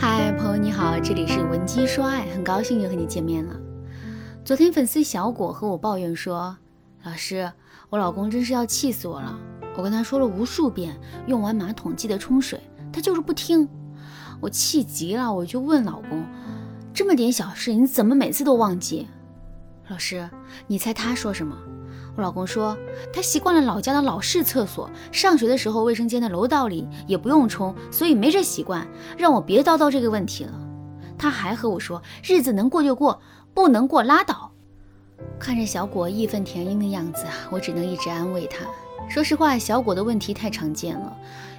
嗨，朋友你好，这里是文姬说爱，很高兴又和你见面了。昨天粉丝小果和我抱怨说，老师，我老公真是要气死我了。我跟他说了无数遍，用完马桶记得冲水，他就是不听。我气急了，我就问老公，这么点小事，你怎么每次都忘记？老师，你猜他说什么？我老公说，他习惯了老家的老式厕所，上学的时候卫生间的楼道里也不用冲，所以没这习惯，让我别叨叨这个问题了。他还和我说，日子能过就过，不能过拉倒。看着小果义愤填膺的样子，我只能一直安慰他。说实话，小果的问题太常见了，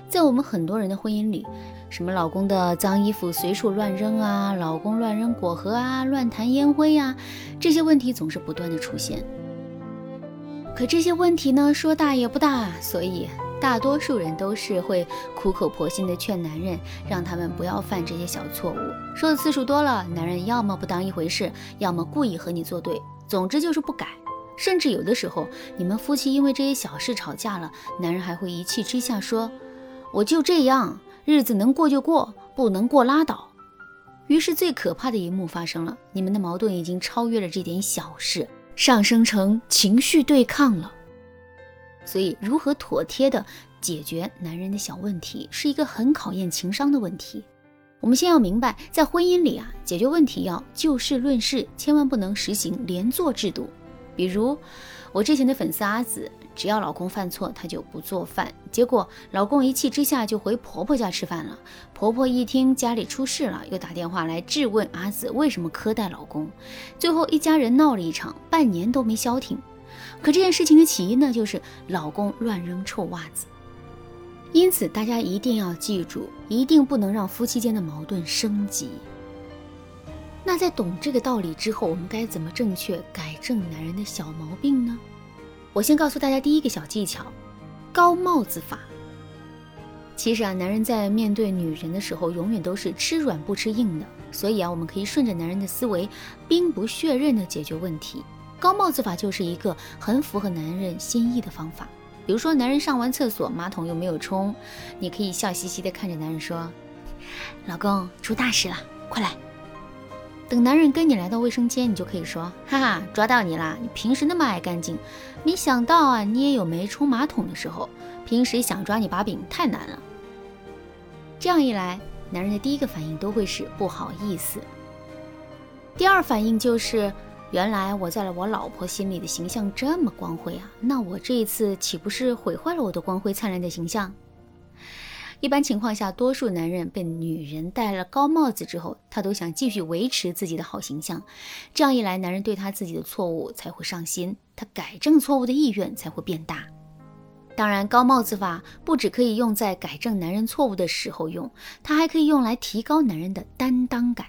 在我们很多人的婚姻里，什么老公的脏衣服随处乱扔啊，老公乱扔果核啊，乱弹烟灰呀，这些问题总是不断的出现。可这些问题呢，说大也不大，所以大多数人都是会苦口婆心的劝男人，让他们不要犯这些小错误。说的次数多了，男人要么不当一回事，要么故意和你作对，总之就是不改。甚至有的时候，你们夫妻因为这些小事吵架了，男人还会一气之下说：“我就这样，日子能过就过，不能过拉倒。”于是最可怕的一幕发生了，你们的矛盾已经超越了这点小事。上升成情绪对抗了，所以如何妥帖的解决男人的小问题，是一个很考验情商的问题。我们先要明白，在婚姻里啊，解决问题要就事论事，千万不能实行连坐制度。比如我之前的粉丝阿紫。只要老公犯错，她就不做饭。结果老公一气之下就回婆婆家吃饭了。婆婆一听家里出事了，又打电话来质问阿紫为什么苛待老公。最后一家人闹了一场，半年都没消停。可这件事情的起因呢，就是老公乱扔臭袜子。因此大家一定要记住，一定不能让夫妻间的矛盾升级。那在懂这个道理之后，我们该怎么正确改正男人的小毛病呢？我先告诉大家第一个小技巧，高帽子法。其实啊，男人在面对女人的时候，永远都是吃软不吃硬的。所以啊，我们可以顺着男人的思维，兵不血刃的解决问题。高帽子法就是一个很符合男人心意的方法。比如说，男人上完厕所，马桶又没有冲，你可以笑嘻嘻的看着男人说：“老公，出大事了，快来。”等男人跟你来到卫生间，你就可以说：“哈哈，抓到你啦！你平时那么爱干净，没想到啊，你也有没冲马桶的时候。平时想抓你把柄太难了。”这样一来，男人的第一个反应都会是不好意思。第二反应就是，原来我在了我老婆心里的形象这么光辉啊，那我这一次岂不是毁坏了我的光辉灿烂的形象？一般情况下，多数男人被女人戴了高帽子之后，他都想继续维持自己的好形象。这样一来，男人对他自己的错误才会上心，他改正错误的意愿才会变大。当然，高帽子法不只可以用在改正男人错误的时候用，它还可以用来提高男人的担当感。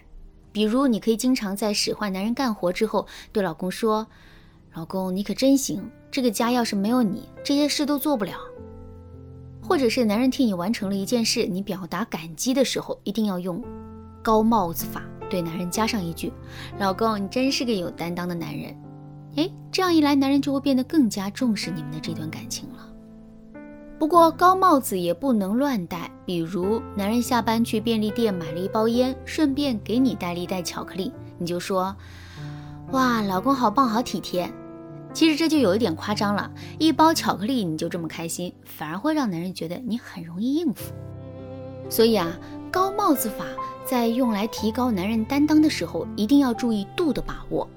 比如，你可以经常在使唤男人干活之后，对老公说：“老公，你可真行，这个家要是没有你，这些事都做不了。”或者是男人替你完成了一件事，你表达感激的时候，一定要用高帽子法，对男人加上一句：“老公，你真是个有担当的男人。”哎，这样一来，男人就会变得更加重视你们的这段感情了。不过高帽子也不能乱戴，比如男人下班去便利店买了一包烟，顺便给你带了一袋巧克力，你就说：“哇，老公好棒，好体贴。”其实这就有一点夸张了，一包巧克力你就这么开心，反而会让男人觉得你很容易应付。所以啊，高帽子法在用来提高男人担当的时候，一定要注意度的把握。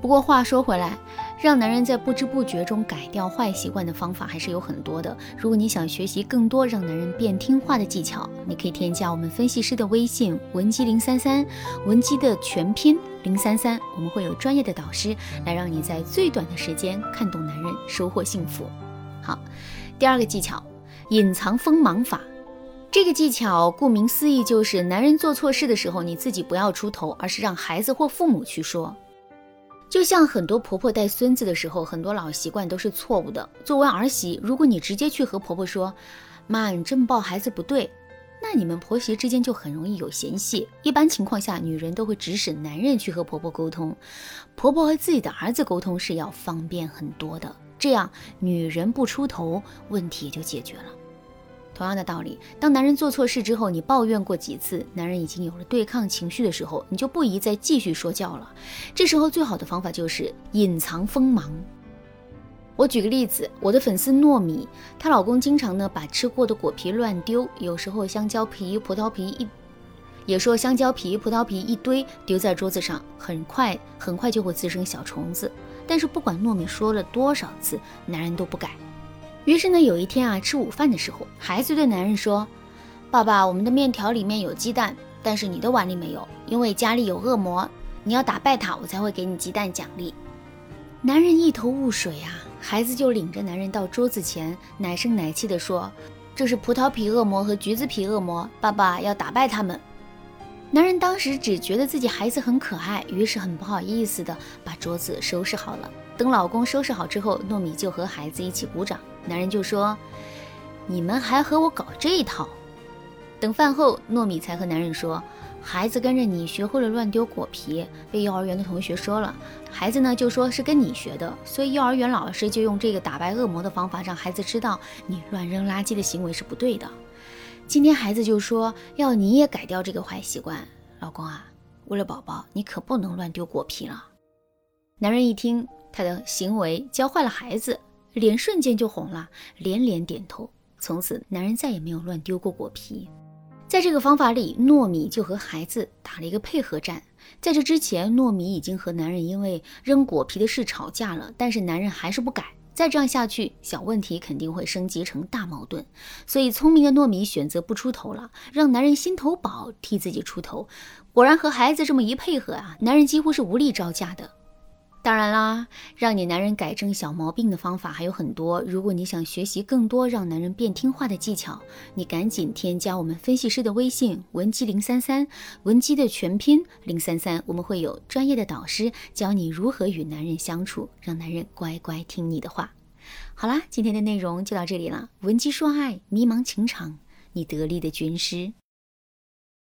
不过话说回来，让男人在不知不觉中改掉坏习惯的方法还是有很多的。如果你想学习更多让男人变听话的技巧，你可以添加我们分析师的微信文姬零三三，文姬的全拼零三三，我们会有专业的导师来让你在最短的时间看懂男人，收获幸福。好，第二个技巧，隐藏锋芒法。这个技巧顾名思义就是男人做错事的时候，你自己不要出头，而是让孩子或父母去说。就像很多婆婆带孙子的时候，很多老习惯都是错误的。作为儿媳，如果你直接去和婆婆说：“妈，你这么抱孩子不对”，那你们婆媳之间就很容易有嫌隙。一般情况下，女人都会指使男人去和婆婆沟通，婆婆和自己的儿子沟通是要方便很多的。这样，女人不出头，问题也就解决了。同样的道理，当男人做错事之后，你抱怨过几次，男人已经有了对抗情绪的时候，你就不宜再继续说教了。这时候最好的方法就是隐藏锋芒。我举个例子，我的粉丝糯米，她老公经常呢把吃过的果皮乱丢，有时候香蕉皮、葡萄皮一，也说香蕉皮、葡萄皮一堆丢在桌子上，很快很快就会滋生小虫子。但是不管糯米说了多少次，男人都不改。于是呢，有一天啊，吃午饭的时候，孩子对男人说：“爸爸，我们的面条里面有鸡蛋，但是你的碗里没有，因为家里有恶魔，你要打败他，我才会给你鸡蛋奖励。”男人一头雾水啊，孩子就领着男人到桌子前，奶声奶气地说：“这是葡萄皮恶魔和橘子皮恶魔，爸爸要打败他们。”男人当时只觉得自己孩子很可爱，于是很不好意思的把桌子收拾好了。等老公收拾好之后，糯米就和孩子一起鼓掌。男人就说：“你们还和我搞这一套？”等饭后，糯米才和男人说：“孩子跟着你学会了乱丢果皮，被幼儿园的同学说了。孩子呢就说是跟你学的，所以幼儿园老师就用这个打败恶魔的方法，让孩子知道你乱扔垃圾的行为是不对的。今天孩子就说要你也改掉这个坏习惯。老公啊，为了宝宝，你可不能乱丢果皮了。”男人一听。他的行为教坏了孩子，脸瞬间就红了，连连点头。从此，男人再也没有乱丢过果皮。在这个方法里，糯米就和孩子打了一个配合战。在这之前，糯米已经和男人因为扔果皮的事吵架了，但是男人还是不改。再这样下去，小问题肯定会升级成大矛盾。所以，聪明的糯米选择不出头了，让男人心头宝替自己出头。果然，和孩子这么一配合啊，男人几乎是无力招架的。当然啦，让你男人改正小毛病的方法还有很多。如果你想学习更多让男人变听话的技巧，你赶紧添加我们分析师的微信文姬零三三，文姬的全拼零三三，我们会有专业的导师教你如何与男人相处，让男人乖乖听你的话。好啦，今天的内容就到这里了。文姬说爱，迷茫情场，你得力的军师。